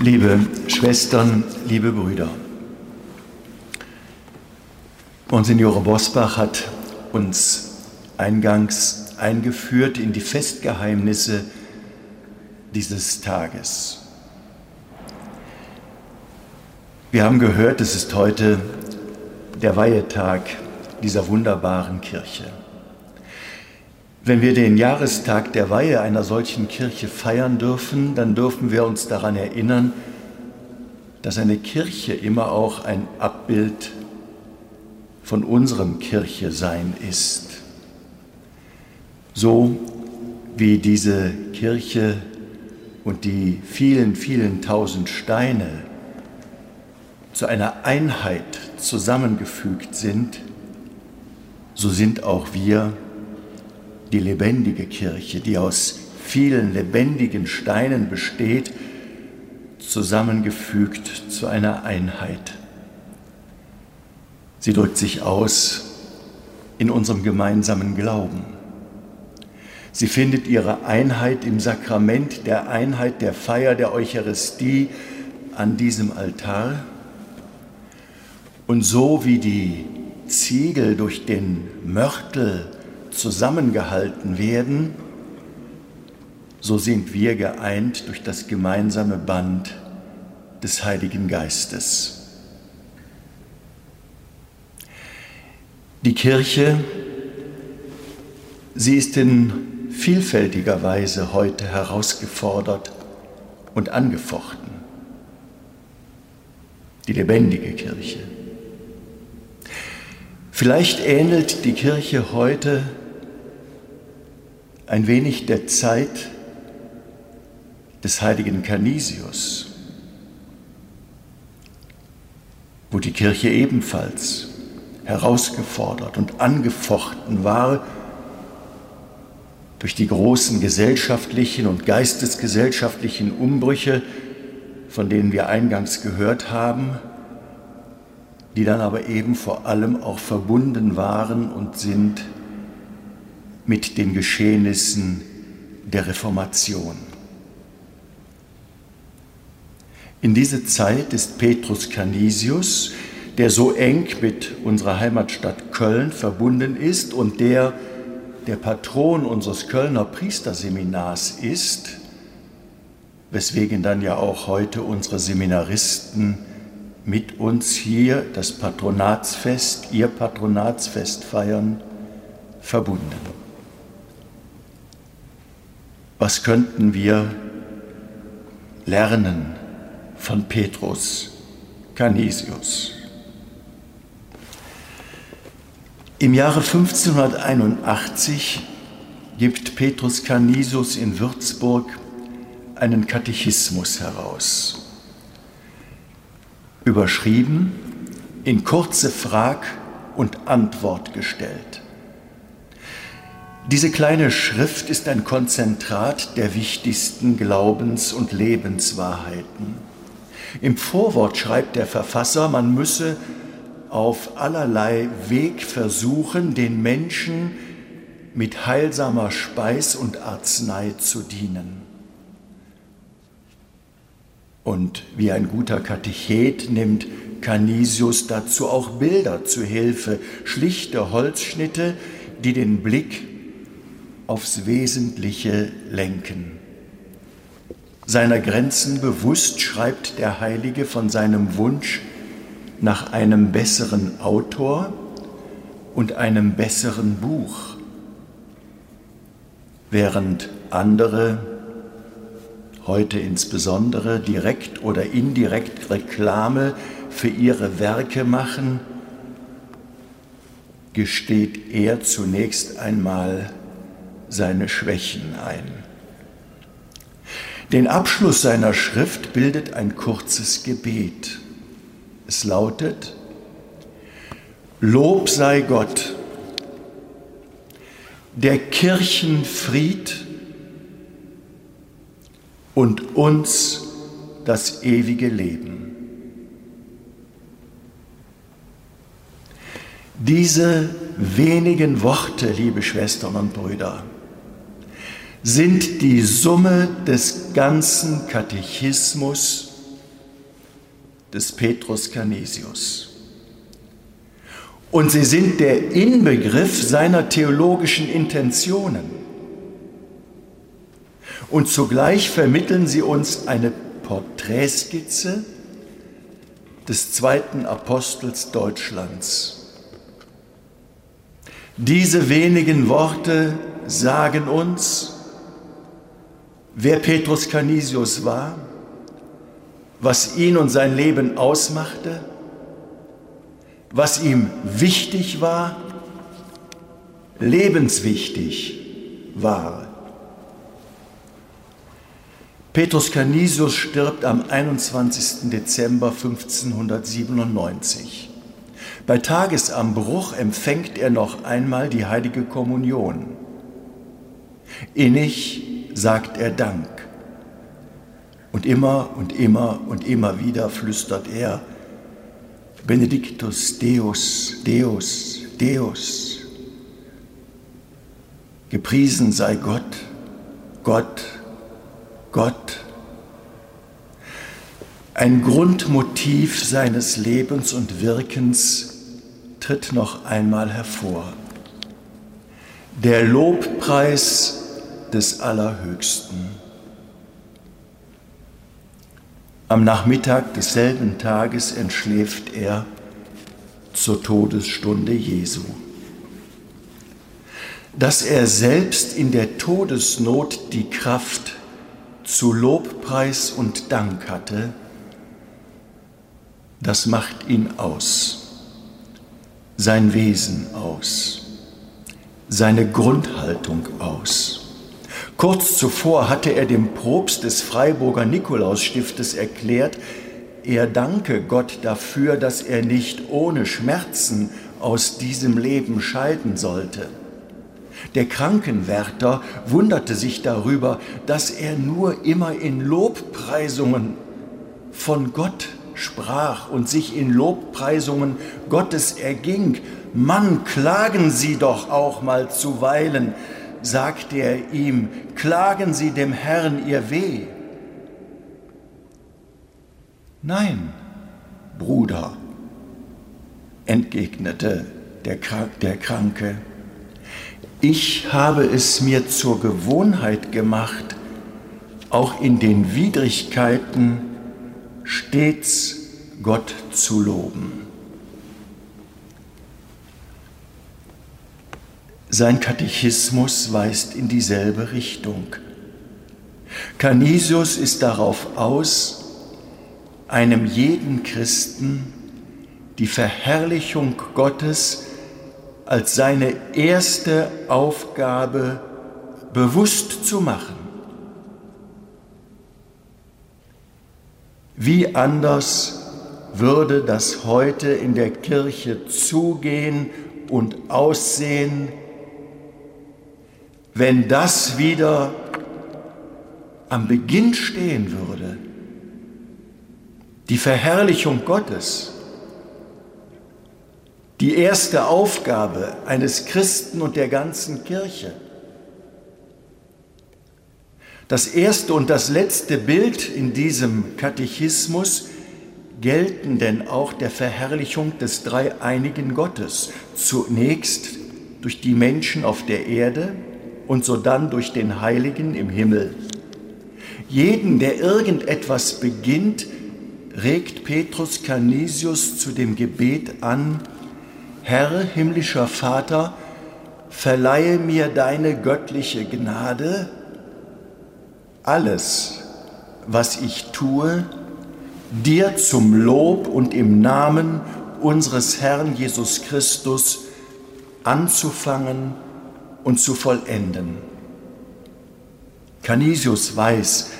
Liebe Schwestern, liebe Brüder, Monsignore Bosbach hat uns eingangs eingeführt in die Festgeheimnisse dieses Tages. Wir haben gehört, es ist heute der Weihetag dieser wunderbaren Kirche. Wenn wir den Jahrestag der Weihe einer solchen Kirche feiern dürfen, dann dürfen wir uns daran erinnern, dass eine Kirche immer auch ein Abbild von unserem Kirchesein ist. So wie diese Kirche und die vielen, vielen tausend Steine zu einer Einheit zusammengefügt sind, so sind auch wir die lebendige Kirche, die aus vielen lebendigen Steinen besteht, zusammengefügt zu einer Einheit. Sie drückt sich aus in unserem gemeinsamen Glauben. Sie findet ihre Einheit im Sakrament der Einheit der Feier der Eucharistie an diesem Altar. Und so wie die Ziegel durch den Mörtel zusammengehalten werden, so sind wir geeint durch das gemeinsame Band des Heiligen Geistes. Die Kirche, sie ist in vielfältiger Weise heute herausgefordert und angefochten. Die lebendige Kirche. Vielleicht ähnelt die Kirche heute ein wenig der Zeit des heiligen Canisius, wo die Kirche ebenfalls herausgefordert und angefochten war durch die großen gesellschaftlichen und geistesgesellschaftlichen Umbrüche, von denen wir eingangs gehört haben, die dann aber eben vor allem auch verbunden waren und sind mit den Geschehnissen der Reformation. In diese Zeit ist Petrus Canisius, der so eng mit unserer Heimatstadt Köln verbunden ist und der der Patron unseres Kölner Priesterseminars ist, weswegen dann ja auch heute unsere Seminaristen mit uns hier das Patronatsfest, ihr Patronatsfest feiern, verbunden. Was könnten wir lernen von Petrus Canisius? Im Jahre 1581 gibt Petrus Canisius in Würzburg einen Katechismus heraus. Überschrieben in kurze Frag und Antwort gestellt. Diese kleine Schrift ist ein Konzentrat der wichtigsten Glaubens- und Lebenswahrheiten. Im Vorwort schreibt der Verfasser, man müsse auf allerlei Weg versuchen, den Menschen mit heilsamer Speis und Arznei zu dienen. Und wie ein guter Katechet nimmt Canisius dazu auch Bilder zu Hilfe, schlichte Holzschnitte, die den Blick aufs Wesentliche lenken. Seiner Grenzen bewusst schreibt der Heilige von seinem Wunsch nach einem besseren Autor und einem besseren Buch, während andere heute insbesondere direkt oder indirekt Reklame für ihre Werke machen, gesteht er zunächst einmal seine Schwächen ein. Den Abschluss seiner Schrift bildet ein kurzes Gebet. Es lautet, Lob sei Gott, der Kirchenfried und uns das ewige Leben. Diese wenigen Worte, liebe Schwestern und Brüder, sind die Summe des ganzen Katechismus des Petrus Canisius. Und sie sind der Inbegriff seiner theologischen Intentionen. Und zugleich vermitteln sie uns eine Porträtskizze des zweiten Apostels Deutschlands. Diese wenigen Worte sagen uns, wer Petrus Canisius war, was ihn und sein Leben ausmachte, was ihm wichtig war, lebenswichtig war. Petrus Canisius stirbt am 21. Dezember 1597. Bei Tagesanbruch empfängt er noch einmal die heilige Kommunion. Innig sagt er Dank. Und immer und immer und immer wieder flüstert er, Benedictus Deus, Deus, Deus. Gepriesen sei Gott, Gott, Gott. Ein Grundmotiv seines Lebens und Wirkens tritt noch einmal hervor. Der Lobpreis des Allerhöchsten. Am Nachmittag desselben Tages entschläft er zur Todesstunde Jesu. Dass er selbst in der Todesnot die Kraft zu Lobpreis und Dank hatte, das macht ihn aus, sein Wesen aus, seine Grundhaltung aus. Kurz zuvor hatte er dem Propst des Freiburger Nikolausstiftes erklärt, er danke Gott dafür, dass er nicht ohne Schmerzen aus diesem Leben scheiden sollte. Der Krankenwärter wunderte sich darüber, dass er nur immer in Lobpreisungen von Gott sprach und sich in Lobpreisungen Gottes erging. Mann, klagen Sie doch auch mal zuweilen, sagte er ihm, klagen Sie dem Herrn Ihr Weh. Nein, Bruder, entgegnete der, der Kranke, ich habe es mir zur Gewohnheit gemacht, auch in den Widrigkeiten stets Gott zu loben. Sein Katechismus weist in dieselbe Richtung. Canisius ist darauf aus, einem jeden Christen die Verherrlichung Gottes als seine erste Aufgabe bewusst zu machen. Wie anders würde das heute in der Kirche zugehen und aussehen, wenn das wieder am Beginn stehen würde, die Verherrlichung Gottes, die erste Aufgabe eines Christen und der ganzen Kirche. Das erste und das letzte Bild in diesem Katechismus gelten denn auch der Verherrlichung des dreieinigen Gottes, zunächst durch die Menschen auf der Erde, und sodann durch den Heiligen im Himmel. Jeden, der irgendetwas beginnt, regt Petrus Canisius zu dem Gebet an, Herr himmlischer Vater, verleihe mir deine göttliche Gnade, alles, was ich tue, dir zum Lob und im Namen unseres Herrn Jesus Christus anzufangen und zu vollenden. Canisius weiß,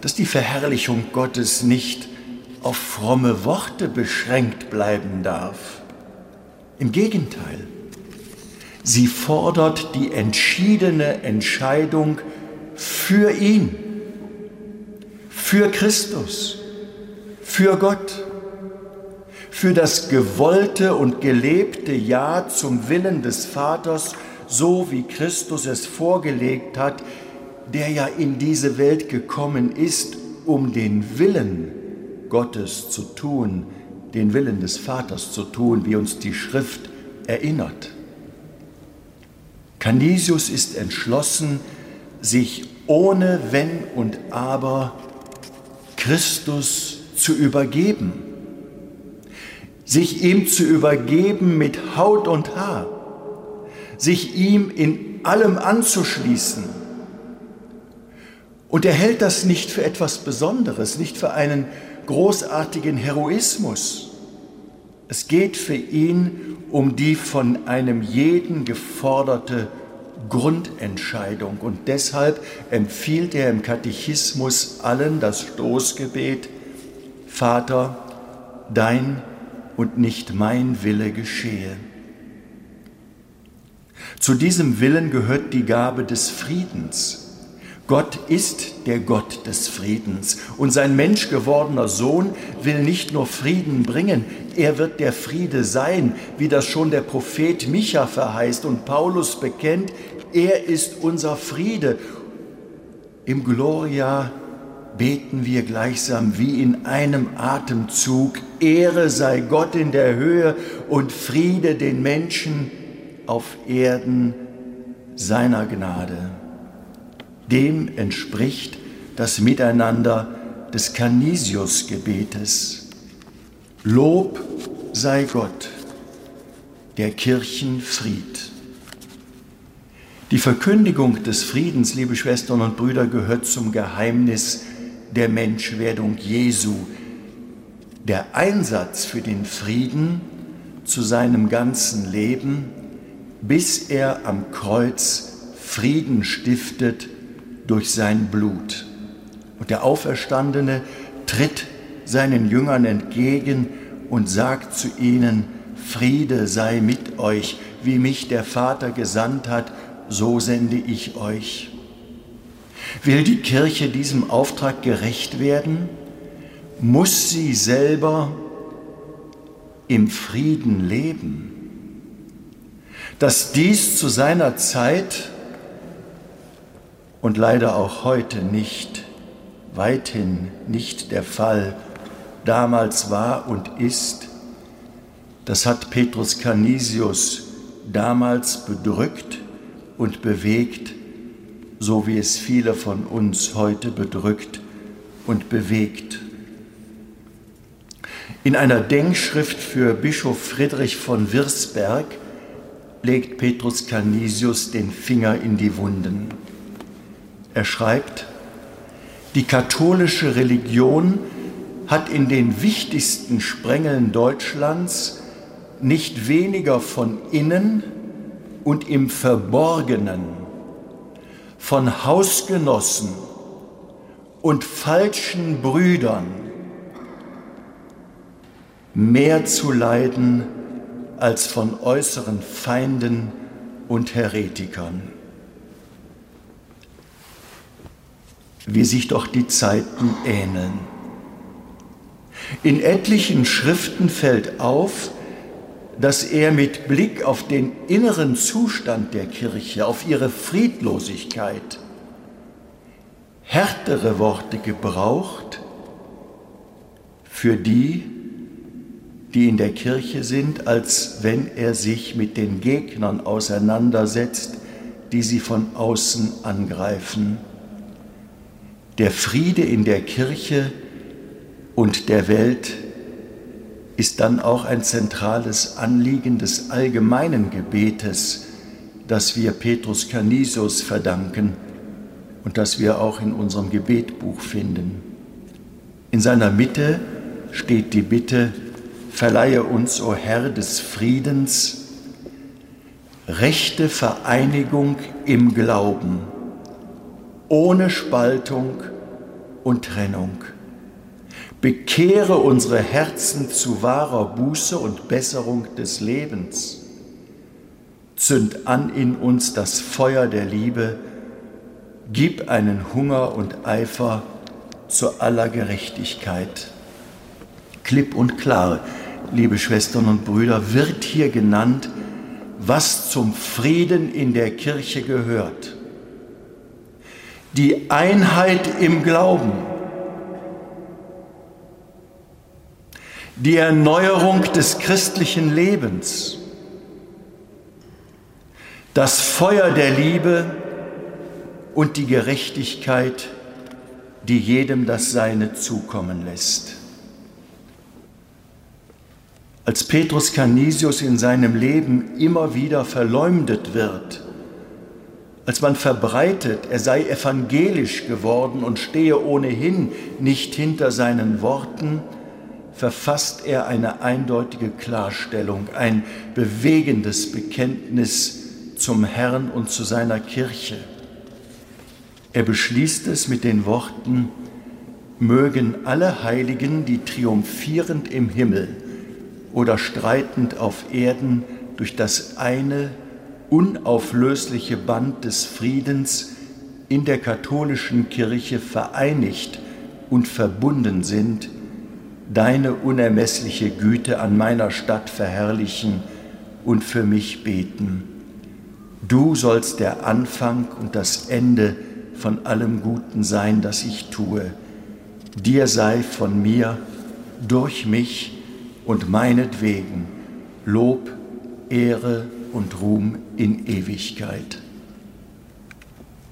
dass die Verherrlichung Gottes nicht auf fromme Worte beschränkt bleiben darf. Im Gegenteil, sie fordert die entschiedene Entscheidung für ihn, für Christus, für Gott, für das gewollte und gelebte Ja zum Willen des Vaters so wie Christus es vorgelegt hat, der ja in diese Welt gekommen ist, um den Willen Gottes zu tun, den Willen des Vaters zu tun, wie uns die Schrift erinnert. Canisius ist entschlossen, sich ohne Wenn und Aber Christus zu übergeben, sich ihm zu übergeben mit Haut und Haar, sich ihm in allem anzuschließen. Und er hält das nicht für etwas Besonderes, nicht für einen großartigen Heroismus. Es geht für ihn um die von einem jeden geforderte Grundentscheidung. Und deshalb empfiehlt er im Katechismus allen das Stoßgebet, Vater, dein und nicht mein Wille geschehe. Zu diesem Willen gehört die Gabe des Friedens. Gott ist der Gott des Friedens und sein menschgewordener Sohn will nicht nur Frieden bringen, er wird der Friede sein, wie das schon der Prophet Micha verheißt und Paulus bekennt, er ist unser Friede. Im Gloria beten wir gleichsam wie in einem Atemzug, Ehre sei Gott in der Höhe und Friede den Menschen auf Erden seiner Gnade. Dem entspricht das Miteinander des Canisius-Gebetes. Lob sei Gott, der Kirchenfried. Die Verkündigung des Friedens, liebe Schwestern und Brüder, gehört zum Geheimnis der Menschwerdung Jesu. Der Einsatz für den Frieden zu seinem ganzen Leben, bis er am Kreuz Frieden stiftet durch sein Blut. Und der Auferstandene tritt seinen Jüngern entgegen und sagt zu ihnen, Friede sei mit euch, wie mich der Vater gesandt hat, so sende ich euch. Will die Kirche diesem Auftrag gerecht werden, muss sie selber im Frieden leben. Dass dies zu seiner Zeit und leider auch heute nicht, weithin nicht der Fall, damals war und ist, das hat Petrus Canisius damals bedrückt und bewegt, so wie es viele von uns heute bedrückt und bewegt. In einer Denkschrift für Bischof Friedrich von Wirsberg legt Petrus Canisius den Finger in die Wunden. Er schreibt, die katholische Religion hat in den wichtigsten Sprengeln Deutschlands nicht weniger von innen und im Verborgenen von Hausgenossen und falschen Brüdern mehr zu leiden als von äußeren Feinden und Heretikern. Wie sich doch die Zeiten ähneln. In etlichen Schriften fällt auf, dass er mit Blick auf den inneren Zustand der Kirche, auf ihre Friedlosigkeit, härtere Worte gebraucht für die, die in der Kirche sind, als wenn er sich mit den Gegnern auseinandersetzt, die sie von außen angreifen. Der Friede in der Kirche und der Welt ist dann auch ein zentrales Anliegen des allgemeinen Gebetes, das wir Petrus Canisius verdanken und das wir auch in unserem Gebetbuch finden. In seiner Mitte steht die Bitte, verleihe uns, o Herr des Friedens, rechte Vereinigung im Glauben, ohne Spaltung und Trennung Bekehre unsere Herzen zu wahrer Buße und Besserung des Lebens. Zünd an in uns das Feuer der Liebe, gib einen Hunger und Eifer zu aller Gerechtigkeit. Klipp und klar, liebe Schwestern und Brüder, wird hier genannt, was zum Frieden in der Kirche gehört. Die Einheit im Glauben die Erneuerung des christlichen Lebens, das Feuer der Liebe und die Gerechtigkeit, die jedem das Seine zukommen lässt. Als Petrus Canisius in seinem Leben immer wieder verleumdet wird, als man verbreitet, er sei evangelisch geworden und stehe ohnehin nicht hinter seinen Worten, verfasst er eine eindeutige Klarstellung, ein bewegendes Bekenntnis zum Herrn und zu seiner Kirche. Er beschließt es mit den Worten, mögen alle Heiligen, die triumphierend im Himmel oder streitend auf Erden durch das eine unauflösliche Band des Friedens in der katholischen Kirche vereinigt und verbunden sind, deine unermessliche Güte an meiner Stadt verherrlichen und für mich beten. Du sollst der Anfang und das Ende von allem Guten sein, das ich tue. Dir sei von mir, durch mich und meinetwegen Lob, Ehre und Ruhm in Ewigkeit.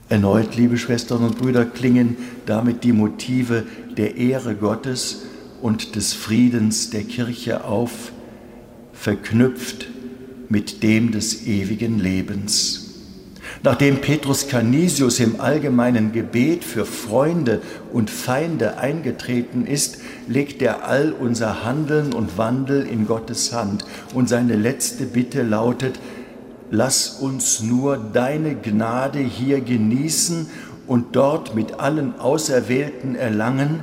Erneut, liebe Schwestern und Brüder, klingen damit die Motive der Ehre Gottes und des Friedens der Kirche auf, verknüpft mit dem des ewigen Lebens. Nachdem Petrus Canisius im allgemeinen Gebet für Freunde und Feinde eingetreten ist, legt er all unser Handeln und Wandel in Gottes Hand. Und seine letzte Bitte lautet, lass uns nur deine Gnade hier genießen und dort mit allen Auserwählten erlangen,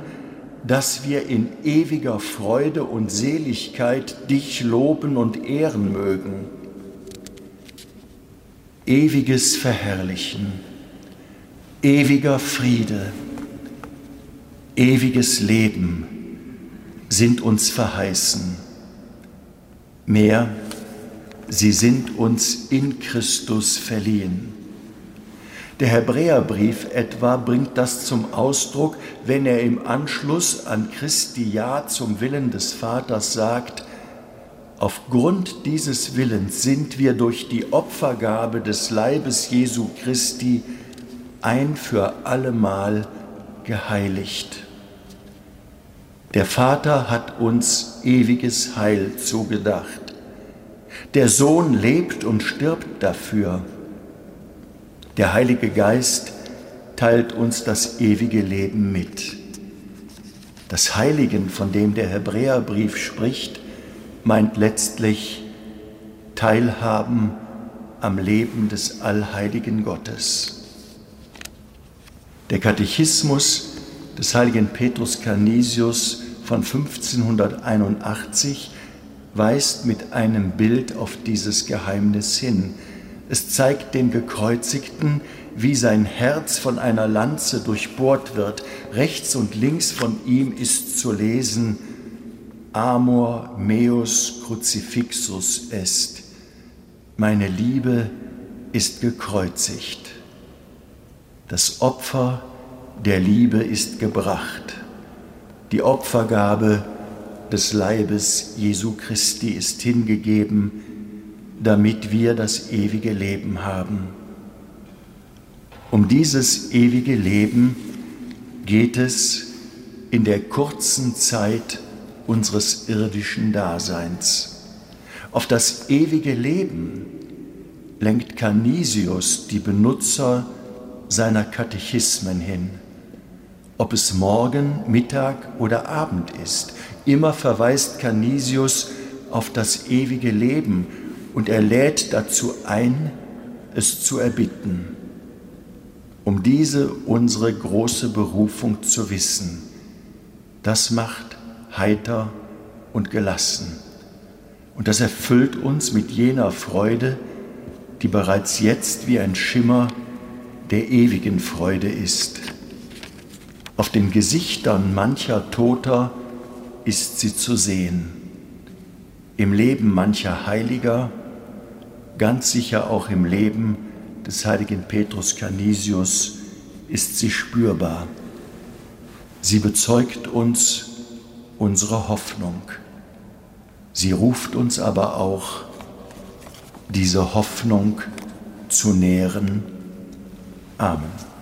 dass wir in ewiger Freude und Seligkeit dich loben und ehren mögen. Ewiges Verherrlichen, ewiger Friede, ewiges Leben sind uns verheißen. Mehr, sie sind uns in Christus verliehen. Der Hebräerbrief etwa bringt das zum Ausdruck, wenn er im Anschluss an Christi Ja zum Willen des Vaters sagt, aufgrund dieses Willens sind wir durch die Opfergabe des Leibes Jesu Christi ein für allemal geheiligt. Der Vater hat uns ewiges Heil zugedacht. Der Sohn lebt und stirbt dafür der Heilige Geist teilt uns das ewige Leben mit. Das Heiligen, von dem der Hebräerbrief spricht, meint letztlich Teilhaben am Leben des allheiligen Gottes. Der Katechismus des heiligen Petrus Canisius von 1581 weist mit einem Bild auf dieses Geheimnis hin. Es zeigt den Gekreuzigten, wie sein Herz von einer Lanze durchbohrt wird. Rechts und links von ihm ist zu lesen, Amor meus crucifixus est. Meine Liebe ist gekreuzigt. Das Opfer der Liebe ist gebracht. Die Opfergabe des Leibes Jesu Christi ist hingegeben damit wir das ewige Leben haben. Um dieses ewige Leben geht es in der kurzen Zeit unseres irdischen Daseins. Auf das ewige Leben lenkt Canisius die Benutzer seiner Katechismen hin. Ob es Morgen, Mittag oder Abend ist, immer verweist Canisius auf das ewige Leben und er lädt dazu ein, es zu erbitten, um diese unsere große Berufung zu wissen. Das macht heiter und gelassen. Und das erfüllt uns mit jener Freude, die bereits jetzt wie ein Schimmer der ewigen Freude ist. Auf den Gesichtern mancher Toter ist sie zu sehen. Im Leben mancher Heiliger ganz sicher auch im Leben des heiligen Petrus Canisius ist sie spürbar. Sie bezeugt uns unsere Hoffnung. Sie ruft uns aber auch, diese Hoffnung zu nähren. Amen.